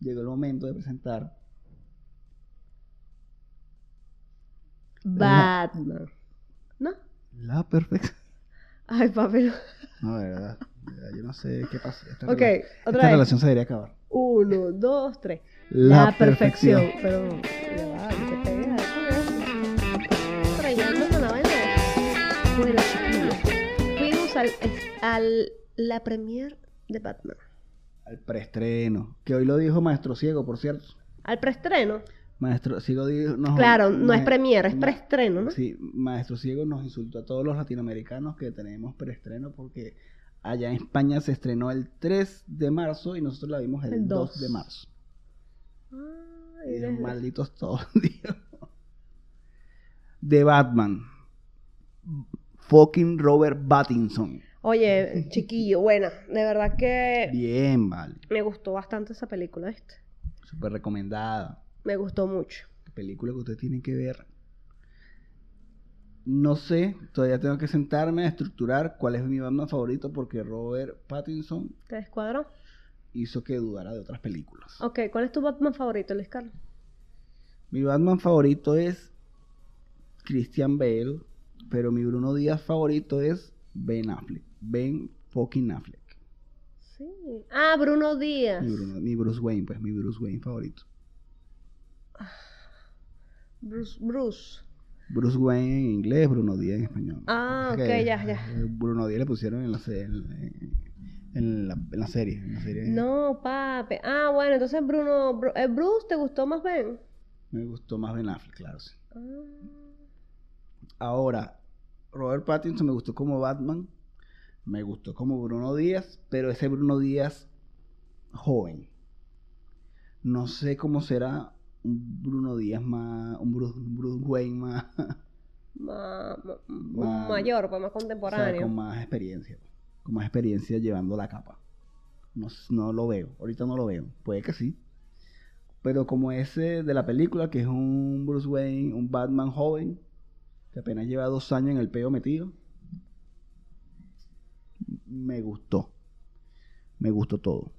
llegó el momento de presentar Batman. ¿No? la perfección. Ay, papi. no. No, de verdad. Yo no sé qué pasa. Esta, Ok, rela- otra esta vez. relación se debería acabar. Uno, dos, tres. La, La, perfección. Pero, ya va. Bueno, chiquillos. Fuimos al, al la premier de Batman. Al preestreno. Que hoy lo dijo Maestro Ciego, por cierto. Al preestreno. Maestro Ciego dijo. nos- Claro, no es premier, es preestreno, ¿no? Sí, Maestro Ciego nos insultó a todos los latinoamericanos que tenemos preestreno porque allá en España se estrenó el 3 de marzo y nosotros la vimos el, El 2 2. de marzo. Ay, desde- malditos todos, (laughs) Dios. De Batman. Fucking Robert Pattinson. Oye, chiquillo, buena. De verdad que Bien, vale. me gustó bastante esa película, ¿viste? Súper recomendada. Me gustó mucho. Película que ustedes tienen que ver. No sé, todavía tengo que sentarme a estructurar cuál es mi Batman favorito porque Robert Pattinson ¿Te descuadró? hizo que dudara de otras películas. Ok, ¿cuál es tu Batman favorito, Luis Carlos? Mi Batman favorito es Christian Bale, pero mi Bruno Díaz favorito es Ben Affleck. Ben fucking Affleck. Sí. Ah, Bruno Díaz. Mi, Bruno- mi Bruce Wayne, pues mi Bruce Wayne favorito. Bruce. Bruce. Bruce Wayne en inglés, Bruno Díaz en español. Ah, Es ok, que, ya, ya. Bruno Díaz le pusieron en la, en, en la, en la serie. En la serie No, papi. Ah, bueno, entonces Bruno. Bru- eh, Bruce, ¿te gustó más Ben? Me gustó más Ben Affleck, claro. sí. Ah. Ahora, Robert Pattinson me gustó como Batman, me gustó como Bruno Díaz, pero ese Bruno Díaz joven. No sé cómo será un Bruno Díaz más, un Bruce, un Bruce Wayne más, un Ma- mayor, pues más o sea, contemporáneo. con más experiencia, con más experiencia llevando la capa. No, no lo veo, ahorita no lo veo, puede que sí, Pero como ese de la película, que es un Bruce Wayne, un Batman joven, que apenas lleva dos años en el peo metido, me gustó. Me gustó todo.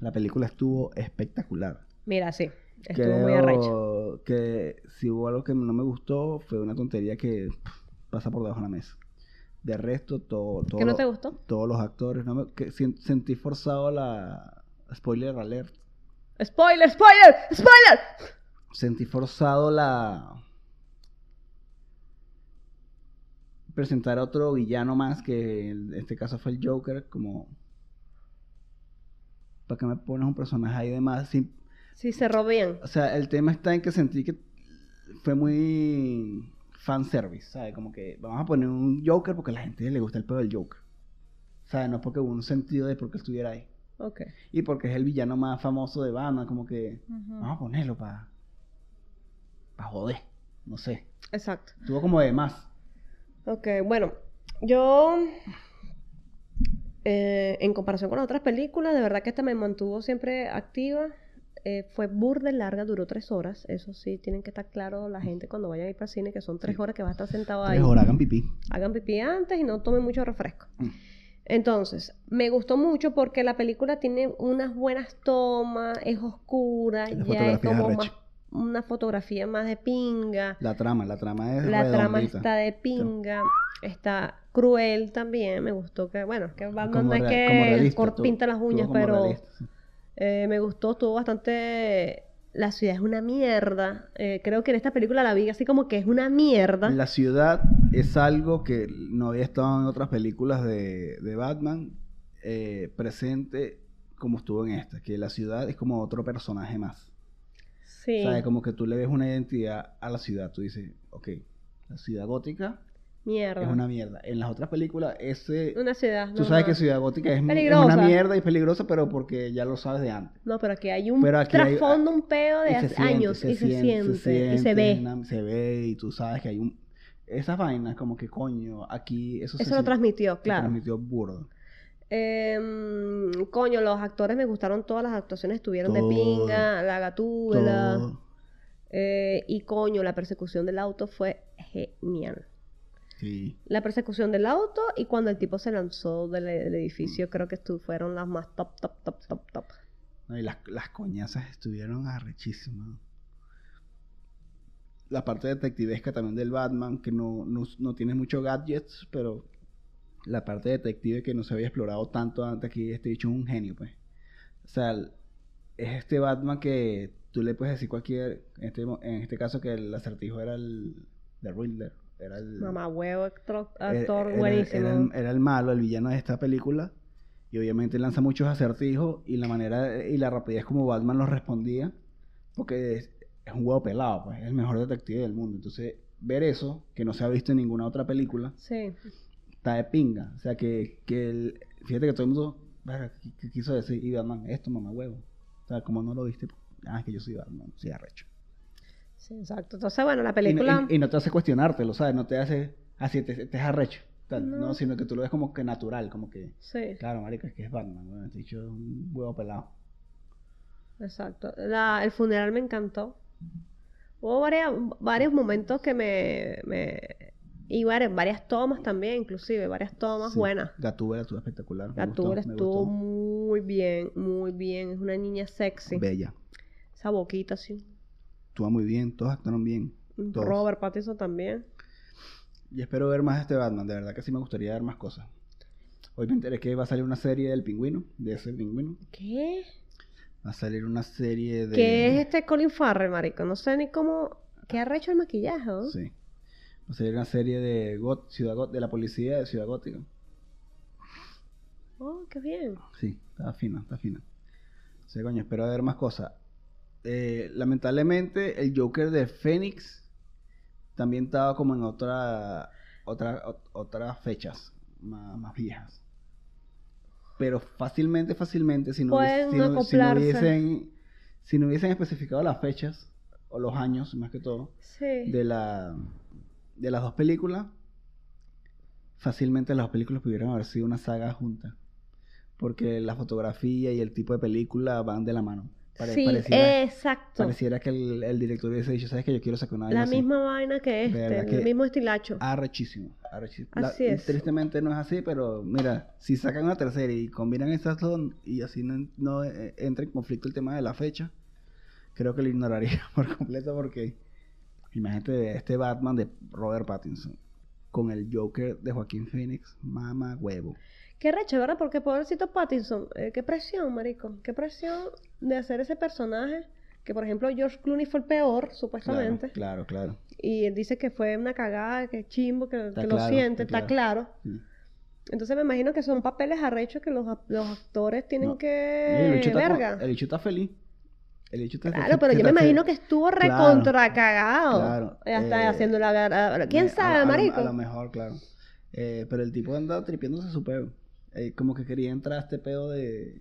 La película estuvo espectacular. Mira, sí. Estuvo muy arrecha. Creo que si hubo algo que no me gustó, fue una tontería que pasa por debajo de la mesa. De resto, todo, todo ¿Qué no te gustó? todos los actores, no me- que sentí forzado la spoiler alert. ¡Spoiler, spoiler, spoiler! Sentí forzado la presentar a otro villano más que en este caso fue el Joker como para que me pones un personaje ahí de más sin Sí, cerró bien. O sea, el tema está en que sentí que fue muy fanservice, ¿sabes? Como que vamos a poner un Joker porque a la gente le gusta el pedo del Joker. ¿Sabes? No porque hubo un sentido de por qué estuviera ahí. Ok. Y porque es el villano más famoso de Batman, como que vamos a ponerlo para para joder, no sé. Exacto. Tuvo como de más. Ok, bueno, yo eh, en comparación con otras películas, de verdad que esta me mantuvo siempre activa. Eh, fue burda larga, duró tres horas. Eso sí, tienen que estar claros la gente cuando vayan a ir para el cine, que son tres horas que va a estar sentado ahí. Tres horas, hagan pipí. Hagan pipí antes y no tomen mucho refresco. Mm. Entonces, me gustó mucho porque la película tiene unas buenas tomas, es oscura, ya es como más, una fotografía más de pinga. La trama, la trama es La trama está de pinga, está cruel también, me gustó que, bueno, que Batman no es que pinta las uñas, pero realista, sí. Eh, me gustó, estuvo bastante... La ciudad es una mierda, eh, creo que en esta película la vi así como que es una mierda. La ciudad es algo que no había estado en otras películas de, de Batman eh, presente como estuvo en esta, que la ciudad es como otro personaje más. Sí, ¿Sabes? Como que tú le ves una identidad a la ciudad, tú dices, ok, la ciudad gótica mierda. es una mierda. En las otras películas, ese... Una ciudad. Tú sabes que. Ciudad Gótica es, (laughs) es Peligrosa. una mierda y peligrosa, pero porque ya lo sabes de antes. No, pero aquí hay un Pero aquí hay- trasfondo, un peo de Y se hace siente, años y se siente, y se siente, ve. una- se ve y tú sabes que hay un... Esas vainas como que coño, aquí eso, se Eso lo transmitió, se claro. transmitió burdo. Em, coño, los actores me gustaron todas las actuaciones, estuvieron de Todo. pinga, la gatúbela. Eh, y coño, la persecución del auto fue genial. Sí. La persecución del auto y cuando el tipo se lanzó del, del edificio, creo que fueron las más top, top, top, top, top. No, y las, las coñazas estuvieron arrechísimas. La parte detectivesca también del Batman, que no, no, no tiene muchos gadgets, pero la parte detective que no se había explorado tanto antes aquí, este bicho es un genio, pues. O sea, es este Batman que tú le puedes decir cualquier, en este, en este caso que el acertijo era el de Riddler, era el... Mamá huevo, actor, actor era- buenísimo. Era, el, era el malo, el villano de esta película. Y obviamente lanza muchos acertijos y la manera y la rapidez como Batman los respondía. Porque es, es un huevo pelado, pues. Es el mejor detective del mundo. Entonces, ver eso, que no se ha visto en ninguna otra película, Sí, está de pinga. O sea, que, que el- fíjate que todo el mundo verga, ¿qué- qué quiso decir. Y Batman, esto, mamá huevo. O sea, como no lo viste, ah, es que yo soy Batman, soy arrecho. Sí, exacto. Entonces, bueno, la no- película... Y, y no te hace cuestionártelo, ¿sabes? No te hace así, te, te es arrecho. tal, No. no, sino que tú lo ves como que natural, como que. Sí, Claro, marica, es que es Batman. Este dicho es un huevo pelado. exacto. La- el funeral me encantó. Hubo varias, varios momentos que me... me... Y varias, varias tomas también, inclusive, varias tomas Sí. buenas. Gatúbela estuvo espectacular. Gatúbela estuvo muy bien, muy bien. Es una niña sexy. Bella. Esa boquita así. Estuvo muy bien, todos actuaron bien. Todos. Robert Pattinson también. Y espero ver más de este Batman, de verdad que sí me gustaría ver más cosas. Hoy me enteré que va a salir una serie del pingüino, de ese pingüino. ¿Qué? Va a salir una serie de. ¿Qué es este Colin Farrell, marico? No sé ni cómo... ¿Qué ha hecho el maquillaje? no? Sí. Va a salir una serie de Got- Ciudad Got- de la policía de Ciudad Gótica. Oh, qué bien. Sí, está fina, está fina. Sí, coño, espero ver más cosas. Eh, lamentablemente, el Joker de Phoenix también estaba como en otra, otra, ot- otras fechas más, más viejas. Pero fácilmente, fácilmente, si no, Pueden hubiese- si no- si no acoplarse. hubiesen, si no hubiesen especificado las fechas, o los años más que todo, Sí. de, la, de las dos películas, fácilmente las dos películas pudieran haber sido una saga junta. Porque la fotografía y el tipo de película van de la mano. Pare- sí, pareciera, exacto. pareciera que el, el director hubiese dicho, ¿sabes que Yo quiero sacar una vaina La así". misma vaina que este, el mismo estilacho. Arrechísimo, arrechísimo. La- Así es. Tristemente no es así, pero mira, si sacan una tercera y combinan estas dos y así no, no, eh, entra en conflicto el tema de la fecha, creo que lo ignoraría (laughs) por completo porque imagínate este Batman de Robert Pattinson con el Joker de Joaquín Phoenix, mama huevo. Qué recho, ¿verdad? Porque pobrecito Pattinson, eh, qué presión, marico. Qué presión de hacer ese personaje. Que por ejemplo George Clooney fue el peor, supuestamente. claro, claro. Y él dice que fue una cagada, que chimbo, que, lo siente, está claro. Sí. Entonces me imagino que son papeles arrechos que los, actores tienen No. Que... el está verga. el bicho está feliz. El bicho está Claro, pero yo me imagino que estuvo Claro, recontra cagado. claro, Ya está eh, haciendo la... ¿Quién sabe, a, a lo- marico? A lo mejor, claro. Eh, pero el tipo anda tripiéndose su peo. Eh, como que quería entrar a este peo de.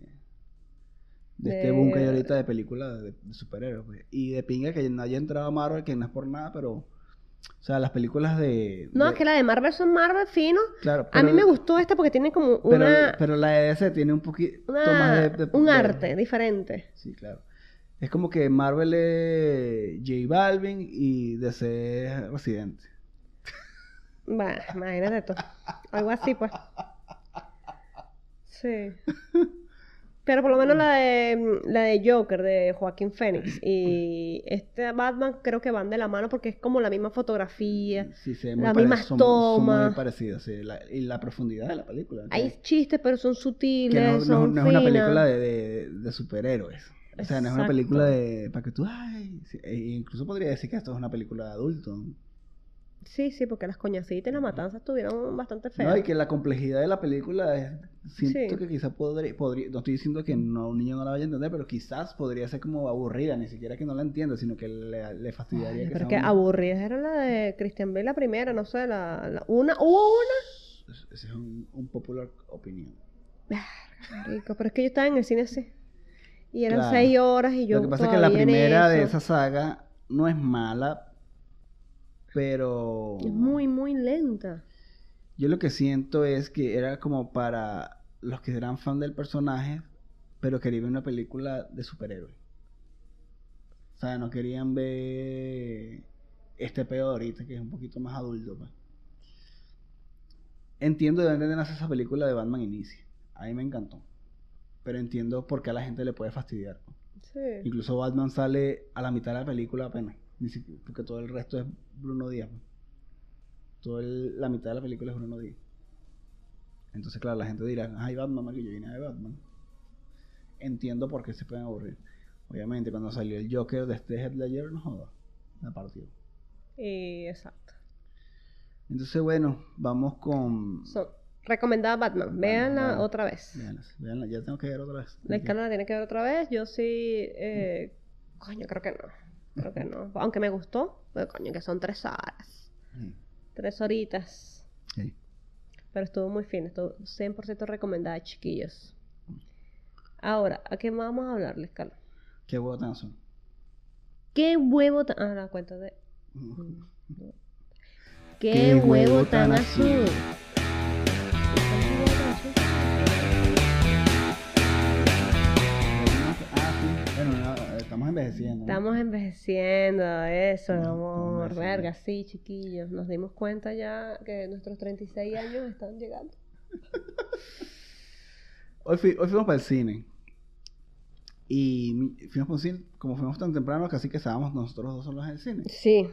De este boom que hay ahorita de películas de, de superhéroes. pues. Y de pinga que no haya entrado a Marvel, que no es por nada, pero. O sea, las películas de. No, de- es que la de Marvel son Marvel fino. Claro, A mí me gustó esta porque tiene como una... pero la de DC tiene un poquito más de, de- un arte diferente. Sí, claro. Es como que Marvel es J Balvin y DC es Residente. Bueno, imagínate tú. Algo así, pues. Sí. Pero por lo menos la de, la de Joker, de Joaquín Phoenix, y este Batman creo que van de la mano porque es como la misma fotografía. Sí, muy Las pare- mismas son- son muy tomas. parecidas, sí, la- y la profundidad de la película. Hay chistes, pero son sutiles, que no, no- son no es una película de, de- de superhéroes. O sea, no es una película de... Para que tú... Ay, sí, e incluso podría decir que esto es una película de adulto. Sí, sí, porque las coñacitas y las matanzas estuvieron bastante feas. No, y que la complejidad de la película es... Siento Sí. que quizás podría, podría... No estoy diciendo que no, un niño no la vaya a entender, pero quizás podría ser como aburrida. Ni siquiera que no la entienda, sino que le, le fastidiaría Ay, que pero sea aburridas era la de Christian Bale la primera, no sé, la, la- una, hubo una Ese es un, un popular opinión. Marico, pero es que yo estaba en el cine así. Y eran Claro. seis horas y yo Lo que pasa es que la primera de esa saga no es mala, pero... Es muy, muy lenta. Yo lo que siento es que era como para los que eran fan del personaje, pero querían ver una película de superhéroes. O sea, no querían ver este pedo de ahorita, que es un poquito más adulto. pues. Entiendo de dónde nace esa película de Batman Inicia. A mí me encantó. Pero entiendo por qué a la gente le puede fastidiar. pues. Sí. Incluso Batman sale a la mitad de la película apenas. Porque todo el resto es Bruno Díaz. pues. Toda la mitad de la película es Bruno Díaz. Entonces, claro, la gente dirá, ay, Batman, marico, yo vine de Batman. Entiendo por qué se pueden aburrir. Obviamente, cuando salió el Joker de este Head Ledger, no joda, me partió. Y exacto. Entonces, bueno, vamos con... Son recomendada Batman. Batman, Véanla Batman. otra vez. Véanla, véanla, ya tengo que ver otra vez. La escala la tiene que ver otra vez. Yo sí. eh, coño, creo que no. Creo que no. Aunque me gustó. Pero coño, que son tres horas. Sí, Tres horitas. sí. Pero estuvo muy fino. Estuvo 100% recomendada, chiquillos. Ahora, ¿a qué vamos a hablarles, Carlos? Qué huevo tan son. ¿Qué huevo tan... Ah, la cuenta de... ¿Qué, huevo, tan azul? Bueno, no, estamos envejeciendo. ¿no? Estamos envejeciendo, eso, Mm, amor. Verga, sí, chiquillos. Nos dimos cuenta ya que nuestros 36 años están llegando. Hoy, fui- hoy fuimos para el cine. Y fuimos para un cine, como fuimos tan temprano, casi que estábamos nosotros dos solos en el cine. Sí,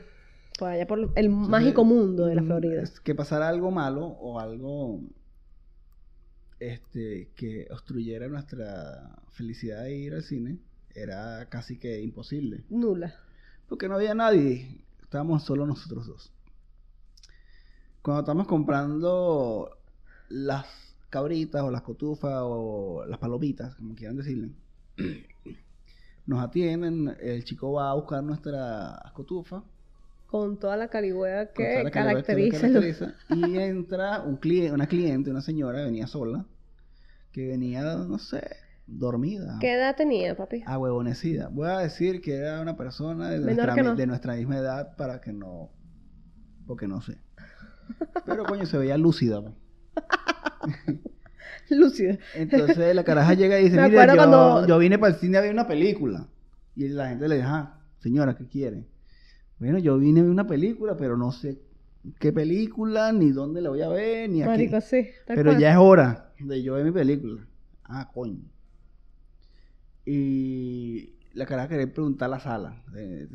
por allá por el Entonces, mágico mundo de la mm, Florida. es que pasara algo malo o algo este que obstruyera nuestra felicidad de ir al cine era casi que imposible. Nula. Porque no había nadie. Estábamos solo nosotros dos. Cuando estamos comprando las cabritas o las cotufas o las palomitas, como quieran decirle, (clears throat) nos atienden, el chico va a buscar nuestra cotufa, Con toda la carigüea que la que caracteriza. lo- caracteriza, y (laughs) entra un cliente, una cliente, una señora, venía sola, que venía, no sé, dormida. ¿Qué edad tenía, papi? Ah, huevonecida. Voy a decir que era una persona de nuestra, no. de nuestra misma edad para que no. Porque no sé. Pero coño, se veía lúcida. pues. (laughs) Lúcida. Entonces la caraja (laughs) llega y dice: Mira, yo, cuando- yo vine para el cine a ver una película. Y la gente le dice, ah, señora, ¿qué quiere? Bueno, yo vine a ver una película, pero no sé qué película, ni dónde la voy a ver, ni aquí. Marico, sí. tal Pero cual. ya es hora de yo ver mi película. Ah, coño. Y la caraja quería preguntar a la sala. Eh,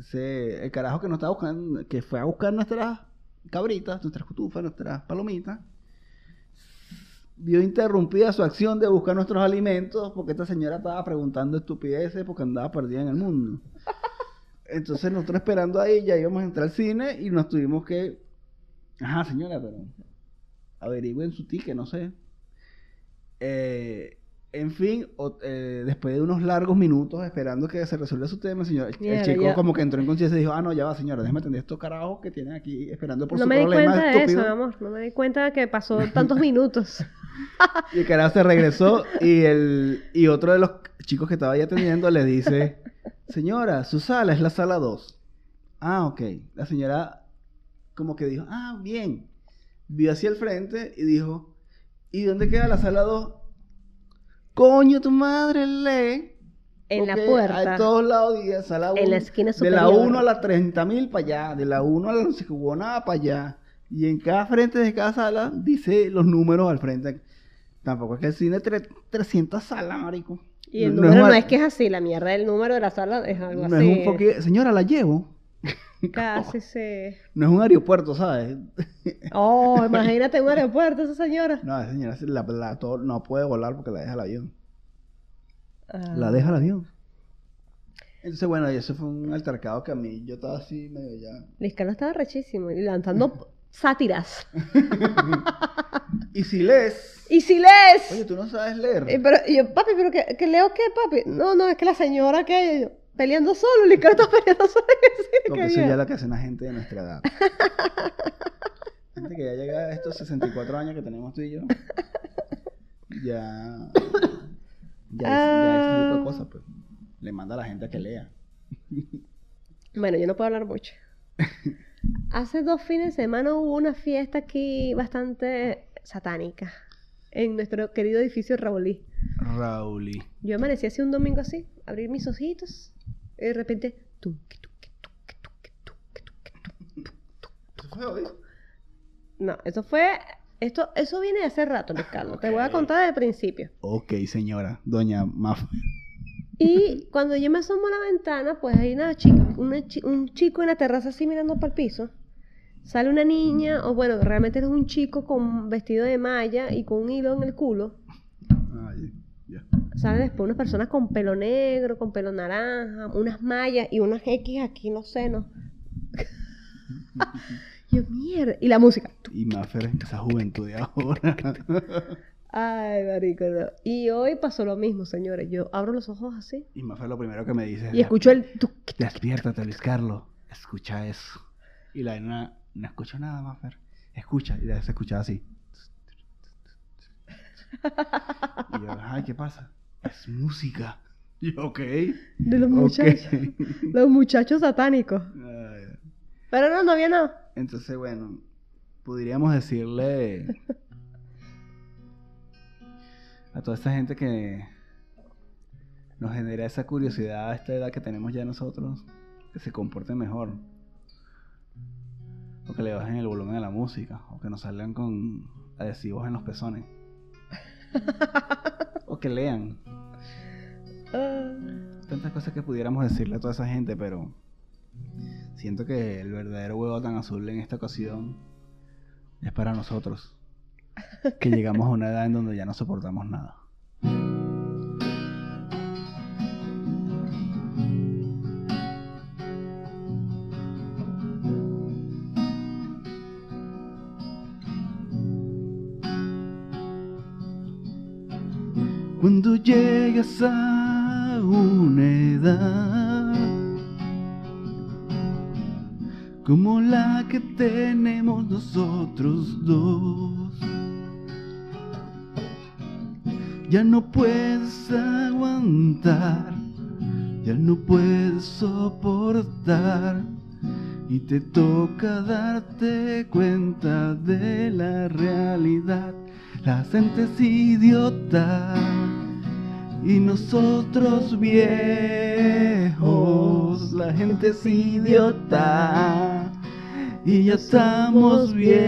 el carajo que nos estaba buscando, que fue a buscar nuestras cabritas, nuestras cutufas, nuestras palomitas, vio interrumpida su acción de buscar nuestros alimentos porque esta señora estaba preguntando estupideces porque andaba perdida en el mundo. Entonces nosotros esperando ahí, ya íbamos a entrar al cine y nos tuvimos que... Ajá, señora, pero averigüen su ticket, no sé. Eh, en fin, o- eh, después de unos largos minutos esperando que se resuelva su tema, señor, el, chico ya. como que entró en conciencia y dijo, ah, no, ya va, señora, déjeme atender estos carajos que tienen aquí esperando por no su me di problema cuenta de eso, amor. No me di cuenta de que pasó tantos minutos. (laughs) Y el carajo se regresó y el y otro de los chicos que estaba ahí atendiendo le dice, señora, su sala es la sala 2. Ah, ok. La señora como que dijo, ah, bien. Vio hacia el frente y dijo, ¿y dónde queda la sala 2? Coño, tu madre lee. En la puerta. A todos lados dice sala 1. En la esquina De la superior. 1 a la 30 mil para allá. De la 1 a la no se jugó nada para allá. Y en cada frente de cada sala dice los números al frente. Tampoco es que el cine tre- 300 salas, marico. Y el No- número no es que es así, la mierda del número de la sala es algo No así. es un foqui- Señora, la llevo. (laughs) Casi se. No es un aeropuerto, ¿sabes? Oh, (laughs) imagínate un aeropuerto, esa señora. No, esa señora la, la- todo- no puede volar porque la deja el avión. Ah. La deja el avión. Entonces, bueno, y eso fue un altercado que a mí yo estaba así medio ya. Luis Carlos estaba rechísimo y lanzando (laughs) sátiras. Y si lees. Y si lees. Oye, tú no sabes leer. Eh, pero y yo, papi, pero que, que leo qué, papi. No, no, es que la señora que yo, peleando solo, Carlos está peleando solo el Porque eso ya es lo que hace una gente de nuestra edad. (laughs) gente que ya llega a estos 64 años que tenemos tú y yo. Ya. Ya, ya ese tipo de cosas, pues. Le manda a la gente a que lea. Bueno, yo no puedo hablar mucho. Hace dos fines de semana hubo una fiesta aquí bastante satánica en nuestro querido edificio Raulí. Rauli. Yo amanecí así un domingo así, abrir mis ojitos de repente... No, eso fue... Esto, eso viene de hace rato, Luis Carlos. Te voy a contar desde el principio. Ok, señora. Doña Maf. Y cuando yo me asomo a la ventana, pues hay una chi- una chi- un chico en la terraza así mirando para el piso. Sale una niña, o bueno, realmente es un chico con vestido de malla y con un hilo en el culo. Ay, ya. Salen después unas personas con pelo negro, con pelo naranja, unas mallas y unas X aquí en los senos. yo, mierda. Y la música. Y Maffer, esa juventud de ahora. (laughs) Ay, marico. no. Y hoy pasó lo mismo, señores. Yo abro los ojos así y Maffer lo primero que me dice y escucho el... Despiértate, Luis Carlos. Escucha eso. Y la nena, no escucho nada, Maffer. Escucha. Y la se escuchaba así. (laughs) Y yo, ay, ¿qué pasa? Es música. (laughs) Ok. De los muchachos. (laughs) Los muchachos satánicos. Pero no, no había nada. Entonces, bueno, podríamos decirle a toda esta gente que nos genera esa curiosidad a esta edad que tenemos ya nosotros, que se comporten mejor. O que le bajen el volumen a la música, o que nos salgan con adhesivos en los pezones. (laughs) o que lean. Ah. Tantas cosas que pudiéramos decirle a toda esa gente, pero siento que el verdadero huevo tan azul en esta ocasión es para nosotros. Que (laughs) llegamos a una edad en donde ya no soportamos nada. Cuando llegas a una edad como la que tenemos nosotros dos, ya no puedes aguantar, ya no puedes soportar. Y te toca darte cuenta de la realidad. La gente es idiota, Y nosotros viejos, la gente es idiota. Y ya estamos viejos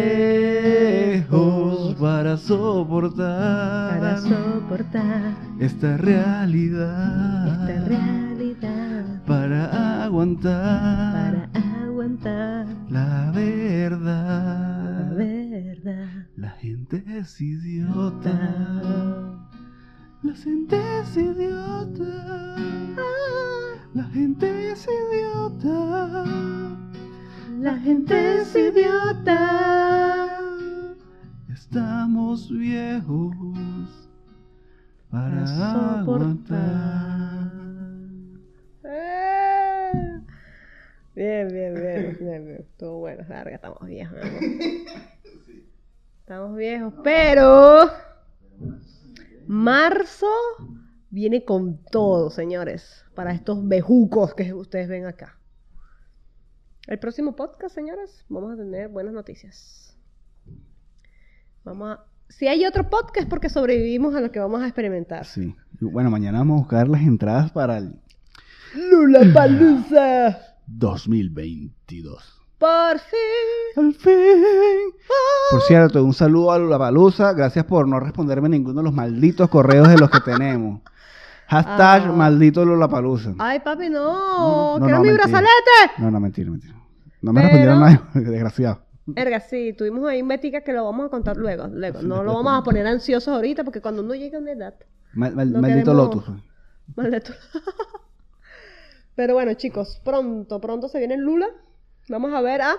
para soportar Para soportar esta realidad. esta realidad. Para aguantar Para aguantar la la verdad. verdad. La gente es idiota. La gente es idiota. La gente es idiota. La gente es idiota. Estamos viejos para Para aguantar. Eh. Bien, bien, bien, bien, bien. Estuvo bueno, larga, estamos viejos. (laughs) Estamos viejos, pero marzo viene con todo, señores, para estos bejucos que ustedes ven acá. El próximo podcast, señores, vamos a tener buenas noticias. Vamos a... Si hay otro podcast porque sobrevivimos a lo que vamos a experimentar. Sí. Bueno, mañana vamos a buscar las entradas para el Lula Palusa. 2022. Por fin. Al fin. Por cierto, un saludo a Lulapalooza. Gracias por no responderme ninguno de los malditos correos de los que tenemos. (laughs) Hashtag Ah. maldito Lulapalooza. Ay, papi, no. No, no, ¡Quiero no, mi mentira. brazalete! No, no, mentira, mentira. No me Pero- respondieron nada, (laughs) desgraciado. Erga, sí, tuvimos ahí un betica que lo vamos a contar luego. luego. No lo vamos a poner ansiosos ahorita porque cuando uno llega a una edad, Mal- mal- No maldito queremos- Lotus. (laughs) maldito. Pero bueno, chicos, pronto, pronto se viene Lula. Vamos a ver a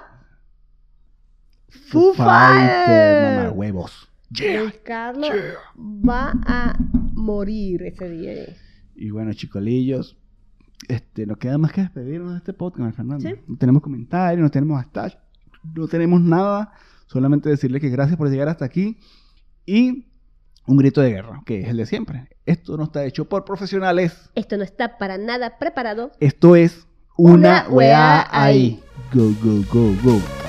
Foo Fighters. mamá huevos. Luis Carlos va a morir ese día. Y bueno, chicolillos, este, nos queda más que despedirnos de este podcast, Fernando. Sí. No tenemos comentarios, no tenemos hashtag, no tenemos nada. Solamente decirle que gracias por llegar hasta aquí. Y un grito de guerra, que es el de siempre. Esto no está hecho por profesionales. Esto no está para nada preparado. Esto es una, Una weá weá ahí. Go, go, go, go.